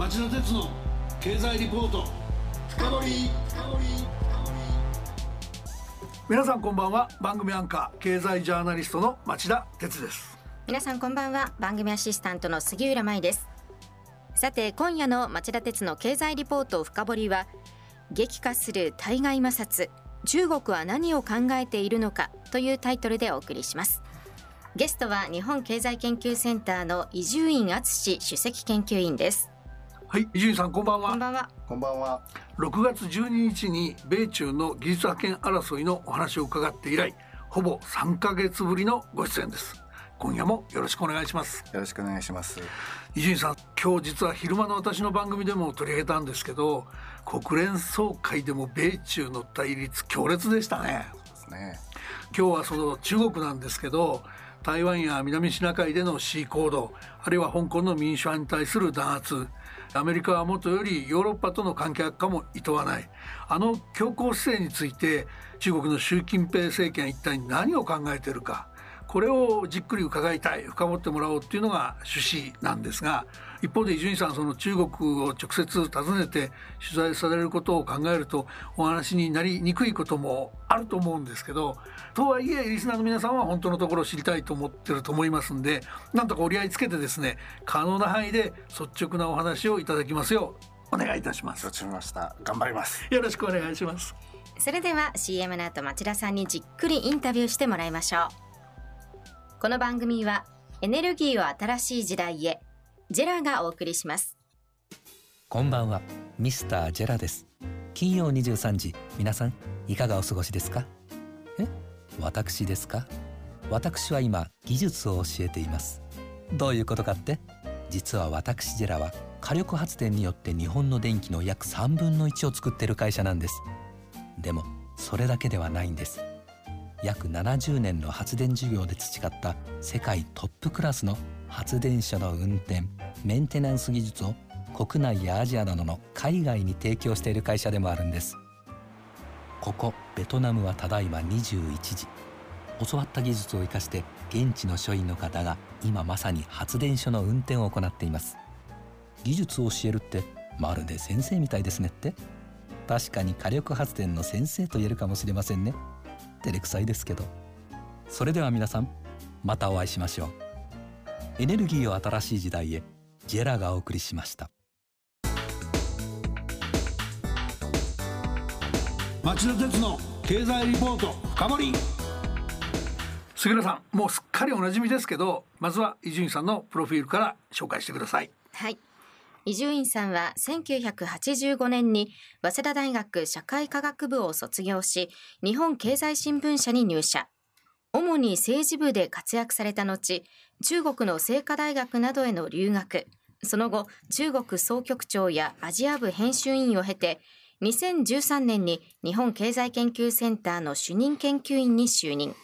町田鉄の経済リポート。深掘皆さんこんばんは。番組アンカー経済ジャーナリストの町田鉄です。皆さんこんばんは。番組アシスタントの杉浦舞です。さて今夜の町田鉄の経済リポート深掘りは激化する対外摩擦中国は何を考えているのかというタイトルでお送りします。ゲストは日本経済研究センターの伊集院敦首席研究員ですはい伊集院さんこんばんは。こんばんは。こんばんは。6月12日に米中の技術覇権争いのお話を伺って以来ほぼ3ヶ月ぶりのご出演です。今夜もよろしくお願いします。よろしくお願いします。伊集院さん今日実は昼間の私の番組でも取り上げたんですけど国連総会でも米中の対立強烈でしたね。ね。今日はその中国なんですけど台湾や南シナ海での C 行動あるいは香港の民主派に対する弾圧アメリカはもとよりヨーロッパとの関係悪化もいとわない。あの強硬姿勢について中国の習近平政権は一体何を考えているか。これをじっくり伺いたい深掘ってもらおうっていうのが趣旨なんですが一方で伊集院さんその中国を直接訪ねて取材されることを考えるとお話になりにくいこともあると思うんですけどとはいえリスナーの皆さんは本当のところを知りたいと思ってると思いますんでなんとか折り合いつけてですね可能な範囲で率直なお話をいただきますようお願いいたします。承知しました。頑張ります。よろしくお願いします。それでは CM の後町田さんにじっくりインタビューしてもらいましょうこの番組はエネルギーを新しい時代へジェラがお送りします。こんばんはミスタージェラです。金曜23時皆さんいかがお過ごしですか？え？私ですか？私は今技術を教えています。どういうことかって？実は私ジェラは火力発電によって日本の電気の約3分の1を作ってる会社なんです。でもそれだけではないんです。約70年の発電事業で培った世界トップクラスの発電所の運転メンテナンス技術を国内やアジアなどの海外に提供している会社でもあるんです。ここベトナムはただいま21時。教わった技術を生かして現地の所員の方が今まさに発電所の運転を行っています。技術を教えるってまるで先生みたいですねって。確かに火力発電の先生と言えるかもしれませんね。照れくさいですけど。それでは皆さんまたお会いしましょう。エネルギーを新しい時代へジェラがお送りしました。町田鉄の経済リポート深掘り。杉浦さんもうすっかりおなじみですけどまずは伊集院さんのプロフィールから紹介してください。はい伊集院さんは1985年に早稲田大学社会科学部を卒業し日本経済新聞社に入社。主に政治部で活躍された後中国の清華大学などへの留学。その後中国総局長やアジア部編集員を経て2013年に日本経済研究センターの主任研究員に就任。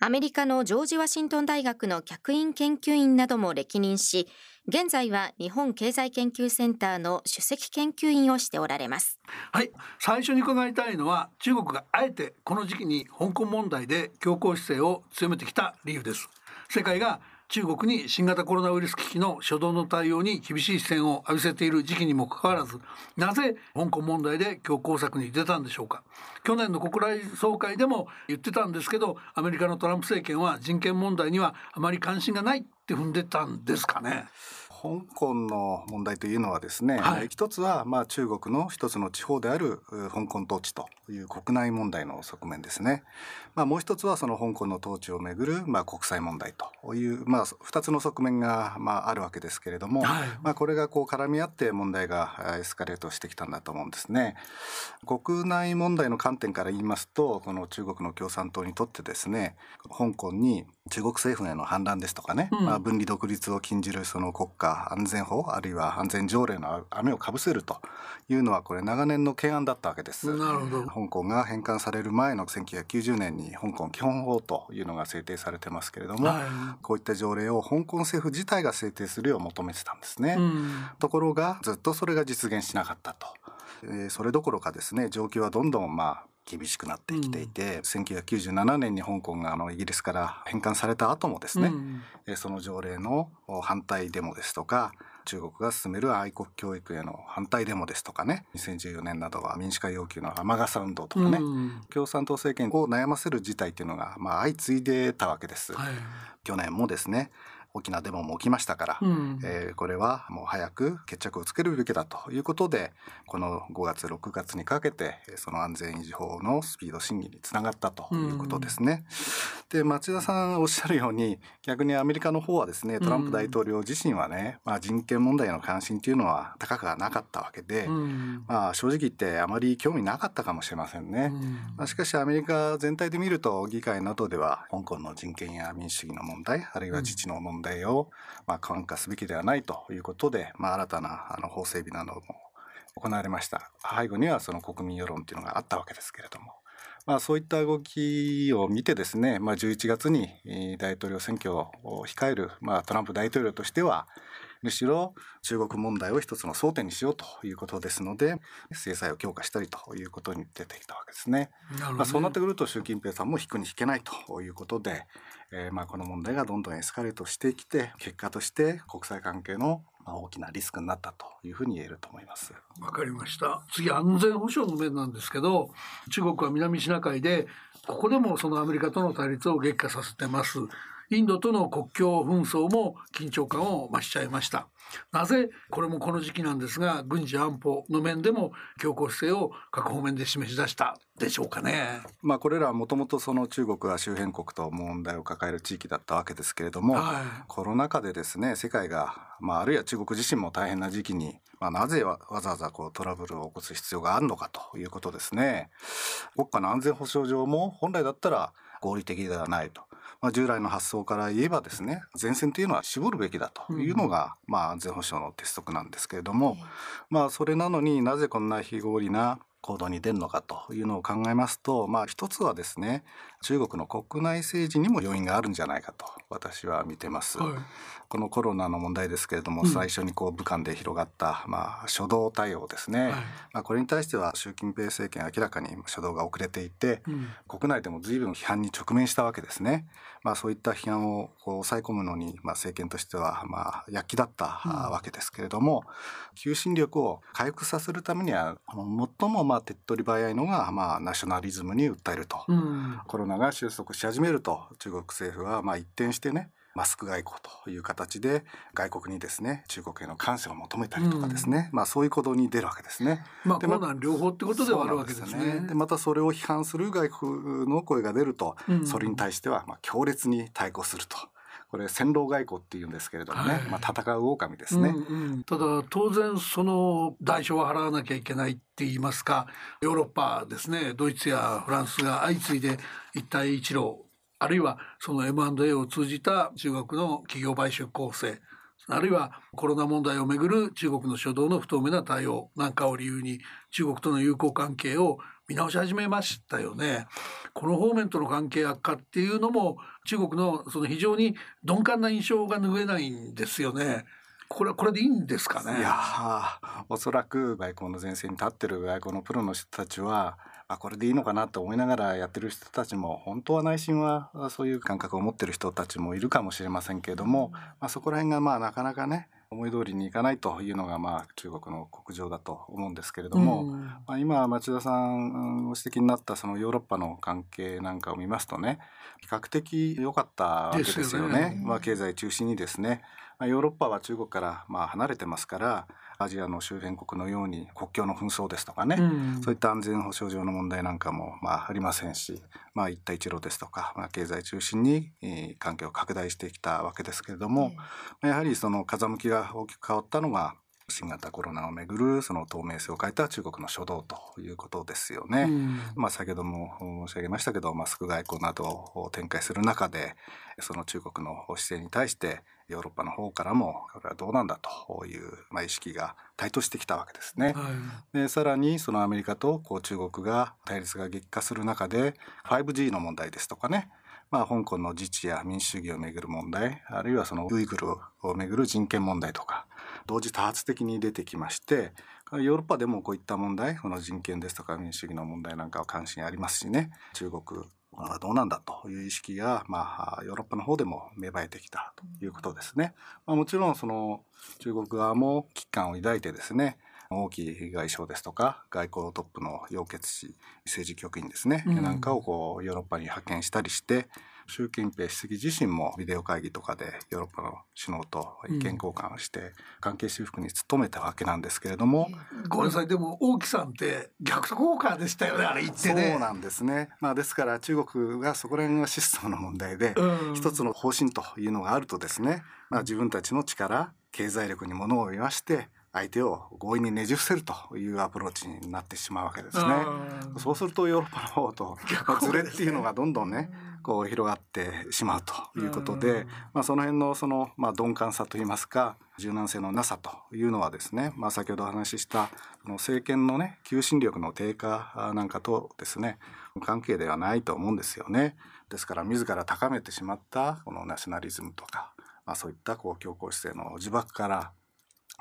アメリカのジョージ・ワシントン大学の客員研究員なども歴任し現在は日本経済研究センターの首席研究員をしておられます。はい。最初に伺いたいのは中国があえてこの時期に香港問題で強硬姿勢を強めてきた理由です。世界が中国に新型コロナウイルス危機の初動の対応に厳しい視線を浴びせている時期にもかかわらずなぜ香港問題で強硬策に出たんでしょうか？去年の国来総会でも言ってたんですけどアメリカのトランプ政権は人権問題にはあまり関心がないって踏んでたんですかね？香港の問題というのはですね、はい、一つはまあ中国の一つの地方である香港統治という国内問題の側面ですね。まあ、もう一つはその香港の統治をめぐるまあ国際問題というまあ二つの側面がまああるわけですけれども、はい、まあこれがこう絡み合って問題がエスカレートしてきたんだと思うんですね。国内問題の観点から言いますと、この中国の共産党にとってですね、香港に中国政府への反乱ですとかね、うん、まあ分離独立を禁じるその国家安全法あるいは安全条例の雨をかぶせるというのはこれ長年の懸案だったわけです。なるほど。香港が返還される前の1990年に香港基本法というのが制定されてますけれども、はい、こういった条例を香港政府自体が制定するよう求めてたんですね。うん、ところがずっとそれが実現しなかったと。えー、それどころかですね状況はどんどんまあ厳しくなってきていて、うん、1997年に香港があのイギリスから返還された後もですね、うん、その条例の反対デモですとか中国が進める愛国教育への反対デモですとかね2014年などは民主化要求の雨傘運動とかね、うん、共産党政権を悩ませる事態っていうのが、まあ、相次いでたわけです。はい、去年もですね大きなデモも起きましたから、うん、えー、これはもう早く決着をつけるべきだということでこの5月6月にかけてその安全維持法のスピード審議につながったということですね。うん、で町田さんおっしゃるように逆にアメリカの方はですねトランプ大統領自身はね、まあ、人権問題への関心というのは高くはなかったわけで、うん、まあ、正直言ってあまり興味なかったかもしれませんね。まあ、しかしアメリカ全体で見ると議会などでは香港の人権や民主主義の問題あるいは自治の問題題を、まあ、感化すべきではないということで、まあ、新たなあの法整備なども行われました。背後にはその国民世論というのがあったわけですけれども、まあ、そういった動きを見てですね、まあ、11月に大統領選挙を控える、まあ、トランプ大統領としてはむしろ中国問題を一つの争点にしようということですので制裁を強化したりということに出てきたわけですね。まあ、そうなってくると習近平さんも引くに引けないということで、えー、まあこの問題がどんどんエスカレートしてきて結果として国際関係の大きなリスクになったというふうに言えると思います。わかりました。次安全保障の面なんですけど、中国は南シナ海でここでもそのアメリカとの対立を激化させてます。インドとの国境紛争も緊張感を増しちゃいましたなぜこれもこの時期なんですが軍事安保の面でも強硬姿勢を各方面で示し出したでしょうかね。まあこれらはもともとその中国は周辺国と問題を抱える地域だったわけですけれども、はい、コロナ禍でですね世界が、まあ、あるいは中国自身も大変な時期に、まあ、なぜわざわざこうトラブルを起こす必要があるのかということですね。国家の安全保障上も本来だったら合理的ではないと。まあ、従来の発想から言えばですね前線というのは絞るべきだというのが、うん、まあ、安全保障の鉄則なんですけれども、まあ、それなのになぜこんな非合理な行動に出るのかというのを考えますと、まあ、一つはですね中国の国内政治にも要因があるんじゃないかと私は見てます。はい、このコロナの問題ですけれども、うん、最初にこう武漢で広がった、まあ、初動対応ですね、はい、まあ、これに対しては習近平政権明らかに初動が遅れていて、うん、国内でも随分批判に直面したわけですね。まあ、そういった批判をこう抑え込むのに、まあ、政権としては、まあ、躍起だったわけですけれども、うん、求心力を回復させるためには最もまあ手っ取り早いのが、まあ、ナショナリズムに訴えると、コロナが収束し始めると中国政府はまあ一転してねマスク外交という形で外国にですね中国への感謝を求めたりとかですね、うん、まあそういう行動に出るわけですね。まあコロナ両方ってことではあるわけですね。で、またそれを批判する外国の声が出ると、うん、それに対してはまあ強烈に対抗すると。これ戦狼外交っていうんですけれどもね、はい、まあ戦う狼ですね、うんうん、ただ当然その代償を払わなきゃいけないって言いますかヨーロッパですねドイツやフランスが相次いで一帯一路あるいはその M&A を通じた中国の企業買収構成あるいはコロナ問題をめぐる中国の初動の不透明な対応なんかを理由に中国との友好関係を見直し始めましたよね。この方面との関係悪化っていうのも中国のその非常に鈍感な印象が拭えないんですよね。これはこれでいいんですかね？いやおそらく外交の前線に立ってる外交のプロの人たちはあこれでいいのかなと思いながらやってる人たちも本当は内心はそういう感覚を持ってる人たちもいるかもしれませんけれども、まあ、そこら辺がまあなかなかね思い通りにいかないというのがまあ中国の国情だと思うんですけれども、うん、まあ、今町田さんご指摘になったそのヨーロッパの関係なんかを見ますとね比較的良かったわけですよね。よね。まあ、経済中心にですね。まあ、ヨーロッパは中国からまあ離れてますからアジアの周辺国のように国境の紛争ですとかね、うん、そういった安全保障上の問題なんかもまあありませんし、まあ、一帯一路ですとか、まあ、経済中心に関係を拡大してきたわけですけれども、うん、やはりその風向きが大きく変わったのが新型コロナをめぐるその透明性を変えた中国の初動ということですよね。うん、まあ先ほども申し上げましたけどマスク外交などを展開する中でその中国の姿勢に対してヨーロッパの方からもこれはどうなんだという、まあ、意識が台頭してきたわけですね。はい、でさらにそのアメリカとこう中国が対立が激化する中で 5G の問題ですとかねまあ、香港の自治や民主主義をめぐる問題あるいはそのウイグルをめぐる人権問題とか同時多発的に出てきましてヨーロッパでもこういった問題この人権ですとか民主主義の問題なんかは関心ありますしね中国どうなんだという意識が、まあ、ヨーロッパの方でも芽生えてきたということですね。まあ、もちろんその中国側も危機感を抱いてですね王毅外相ですとか外交トップの楊潔氏政治局員ですね、うん、なんかをこうヨーロッパに派遣したりして習近平主席自身もビデオ会議とかでヨーロッパの首脳と意見交換をして関係修復に努めたわけなんですけれども、うん、ごめんなさい。でも王毅さんって逆効果でしたよねあれ言ってね。そうなんですね。まあですから中国がそこら辺がシステムの問題で、うん、一つの方針というのがあるとですね、まあ、自分たちの力経済力にものを言わして相手を強引にねじ伏せるというアプローチになってしまうわけですね。そうするとヨーロッパの方とズレっていうのがどんどんねこう広がってしまうということで、まあ、その辺のその、まあ、鈍感さといいますか柔軟性のなさというのはですね、まあ、先ほどお話しした政権のね求心力の低下なんかとですね関係ではないと思うんですよね。ですから自ら高めてしまったこのナショナリズムとか、まあ、そういったこう強硬姿勢の呪縛から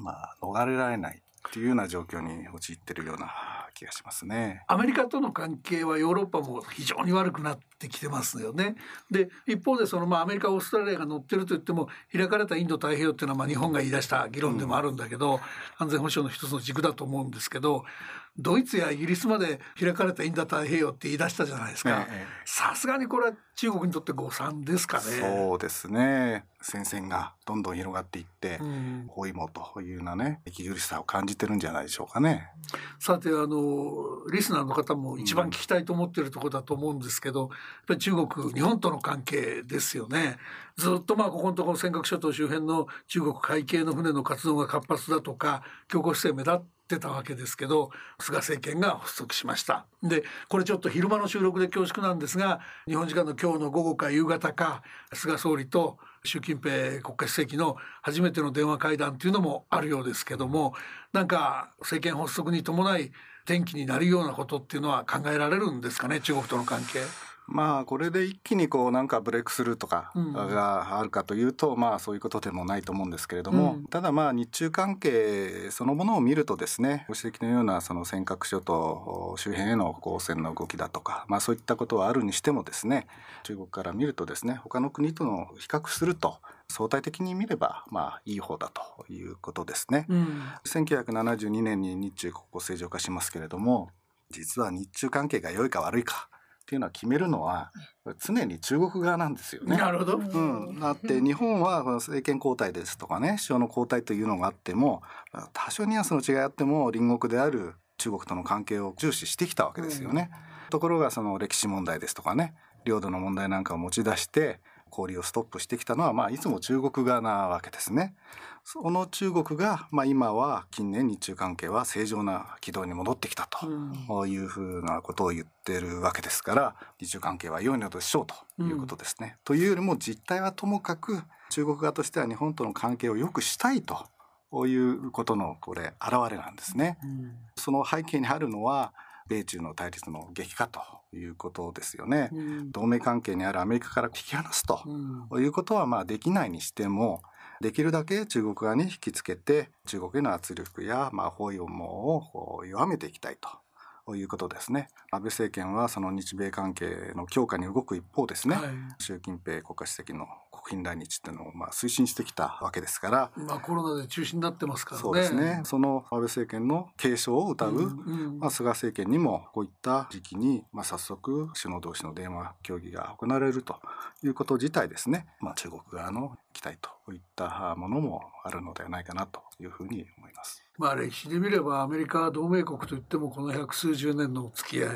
まあ、逃れられないっていうような状況に陥ってるような気がしますね。アメリカとの関係はヨーロッパも非常に悪くなってきてますよね。で一方でそのまあアメリカオーストラリアが乗ってると言っても開かれたインド太平洋っていうのはまあ日本が言い出した議論でもあるんだけど、うん、安全保障の一つの軸だと思うんですけどドイツやイギリスまで開かれたインド太平洋って言い出したじゃないですか。さすがにこれは中国にとって誤算ですかね。そうですね。戦線がどんどん広がっていって、うん、包囲網というようなね息苦しさを感じてるんじゃないでしょうかね。さてあのリスナーの方も一番聞きたいと思ってるところだと思うんですけど、やっぱり中国日本との関係ですよね。ずっとまあここのところ尖閣諸島周辺の中国海警の船の活動が活発だとか強硬姿勢目立ってってたわけですけど菅政権が発足しましたでこれちょっと昼間の収録で恐縮なんですが日本時間の今日の午後か夕方か菅総理と習近平国家主席の初めての電話会談というのもあるようですけどもなんか政権発足に伴い転機になるようなことっていうのは考えられるんですかね中国との関係。まあこれで一気にこうなんかブレイクスルーとかがあるかというと、まあそういうことでもないと思うんですけれども、ただまあ日中関係そのものを見るとですねご指摘のようなその尖閣諸島周辺への公船の動きだとか、まあそういったことはあるにしてもですね中国から見るとですね他の国との比較すると相対的に見ればまあいい方だということですね。うん、1972年に日中国交正常化しますけれども実は日中関係が良いか悪いかっていうのは決めるのは常に中国側なんですよね。なるほど。うん、だって日本はこの政権交代ですとかね首相の交代というのがあっても多少ニュアンスの違いあっても隣国である中国との関係を重視してきたわけですよね。うん、ところがその歴史問題ですとかね領土の問題なんかを持ち出して交流をストップしてきたのは、まあ、いつも中国側なわけですね。その中国が、まあ、今は近年日中関係は正常な軌道に戻ってきたというふうなことを言ってるわけですから日中関係は良いのでしょうということですね。うん、というよりも実態はともかく中国側としては日本との関係を良くしたいということのこれ表れなんですね。うん、その背景にあるのは米中の対立の激化ということですよね。うん、同盟関係にあるアメリカから引き離すと、いうことはまあできないにしてもできるだけ中国側に引きつけて中国への圧力やまあ包囲網を弱めていきたいと。いうことですね。安倍政権はその日米関係の強化に動く一方ですね、はい、習近平国家主席の国賓来日っていうのをまあ推進してきたわけですから、まあ、コロナで中止になってますからね。そうですね。その安倍政権の継承を謳う、うんうん、まあ、菅政権にもこういった時期に、まあ、早速首脳同士の電話協議が行われるということ自体ですね、まあ、中国側の期待といったものもあるのではないかなというふうに思います。まあ歴史で見ればアメリカは同盟国といってもこの百数十年のお付き合い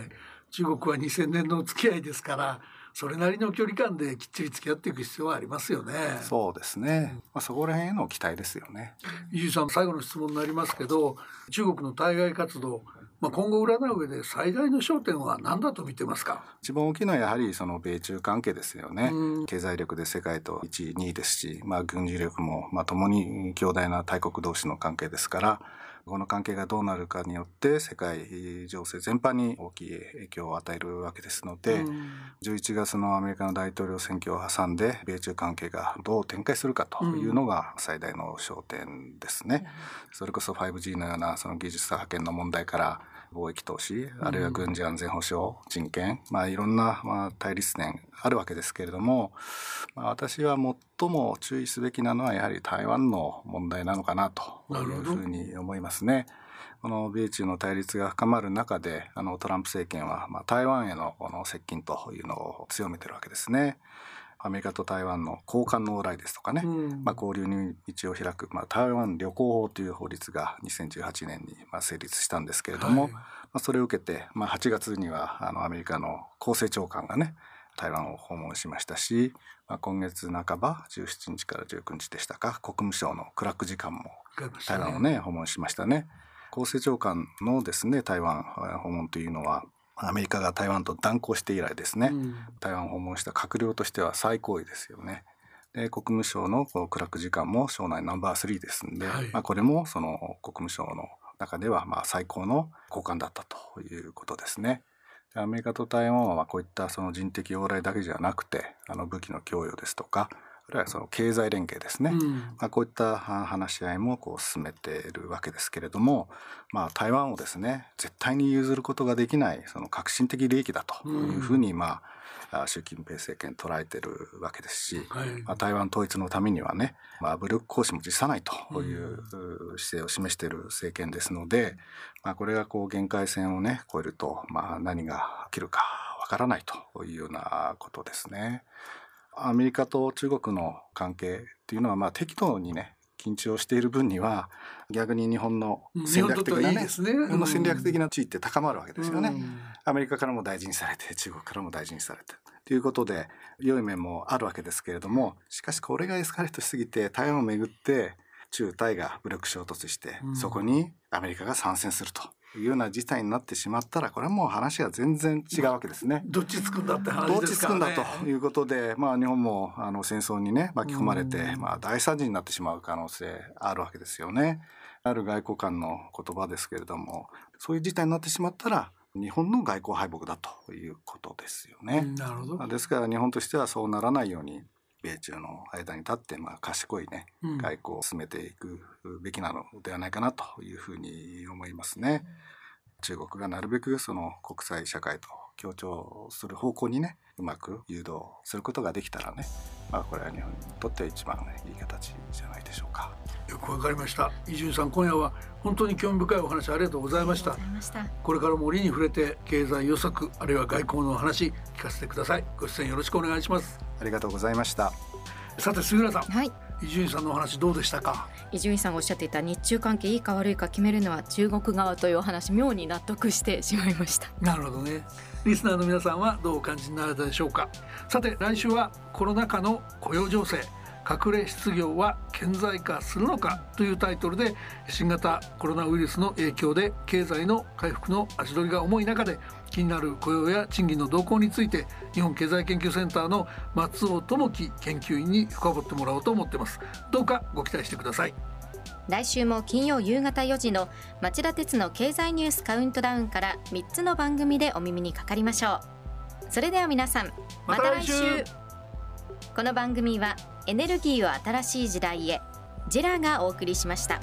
中国は2000年のお付き合いですからそれなりの距離感できっちり付き合っていく必要はありますよね。そうですね。まあそこら辺への期待ですよね。伊集さん最後の質問になりますけど、中国の対外活動、まあ今後占う上で最大の焦点は何だと見てますか？一番大きいのはやはりその米中関係ですよね。経済力で世界と1位2位ですし、まあ軍事力もまあ共に強大な大国同士の関係ですから。この関係がどうなるかによって世界情勢全般に大きい影響を与えるわけですので、うん、11月のアメリカの大統領選挙を挟んで米中関係がどう展開するかというのが最大の焦点ですね。うん、それこそ 5G のようなその技術差派遣の問題から貿易投資あるいは軍事安全保障人権、まあ、いろんな、まあ、対立点あるわけですけれども、まあ、私は最も注意すべきなのはやはり台湾の問題なのかなというふうに思いますね。この米中の対立が深まる中であのトランプ政権は、まあ、台湾へのこの接近というのを強めてるわけですね。アメリカと台湾の交換の往来ですとかね、うん、まあ、交流に道を開く、まあ、台湾旅行法という法律が2018年にまあ成立したんですけれども、はい、まあ、それを受けて、まあ、8月にはあのアメリカの厚生長官がね台湾を訪問しましたし、まあ、今月半ば17日から19日でしたか国務省のクラック時間も台湾をね訪問しましたね。厚生長官のですね台湾訪問というのはアメリカが台湾と断交して以来ですね、うん、台湾を訪問した閣僚としては最高位ですよね。で国務省のこのクラック時間も省内ナンバー3ですんで、はい、まあ、これもその国務省の中ではまあ最高の交換だったということですね。アメリカと台湾はこういったその人的往来だけじゃなくてあの武器の供与ですとかいはその経済連携ですね、うん、まあ、こういった話し合いもこう進めているわけですけれども、まあ、台湾をですね絶対に譲ることができないその革新的利益だというふうに、まあ、習近平政権捉えてるわけですし、はい、まあ、台湾統一のためにはね、まあ、武力行使も辞さないという姿勢を示している政権ですので、まあ、これがこう限界線をね超えると、まあ、何が起きるかわからないというようなことですね。アメリカと中国の関係っていうのはまあ適当にね緊張している分には逆に日本の戦略的なね日本の戦略的な地位って高まるわけですよね、うん、アメリカからも大事にされて中国からも大事にされてということで良い面もあるわけですけれどもしかしこれがエスカレートしすぎて台湾をめぐって中台が武力衝突して、うん、そこにアメリカが参戦するというような事態になってしまったらこれはもう話が全然違うわけですね。ど っちつくんだって話どっちつくんだということで、まあ、日本もあの戦争にね巻き込まれて、まあ、大惨事になってしまう可能性あるわけですよね。ある外交官の言葉ですけれどもそういう事態になってしまったら日本の外交敗北だということですよね。なるほどですから日本としてはそうならないように米中の間に立って、まあ、賢いね、外交を進めていくべきなのではないかなというふうに思いますね。中国がなるべくその国際社会と協調する方向にねうまく誘導することができたらね、まあ、これは日本にとって一番いい形じゃないでしょうか。よくわかりました。伊集院さん今夜は本当に興味深いお話ありがとうございました。これからも折に触れて経済予測あるいは外交の話聞かせてください。ご出演よろしくお願いしますありがとうございました。さて杉浦さんはい。伊集院さんのお話どうでしたか？伊集院さんがおっしゃっていた日中関係いいか悪いか決めるのは中国側というお話妙に納得してしまいました。なるほどね。リスナーの皆さんはどうお感じになられたでしょうか？さて来週はコロナ禍の雇用情勢隠れ失業は顕在化するのかというタイトルで新型コロナウイルスの影響で経済の回復の足取りが重い中で気になる雇用や賃金の動向について日本経済研究センターの松尾智樹研究員に深掘ってもらおうと思ってます。どうかご期待してください。来週も金曜夕方4時の町田鉄の経済ニュースカウントダウンから3つの番組でお耳にかかりましょう。それでは皆さんまた来週。この番組はエネルギーを新しい時代へジェラがお送りしました。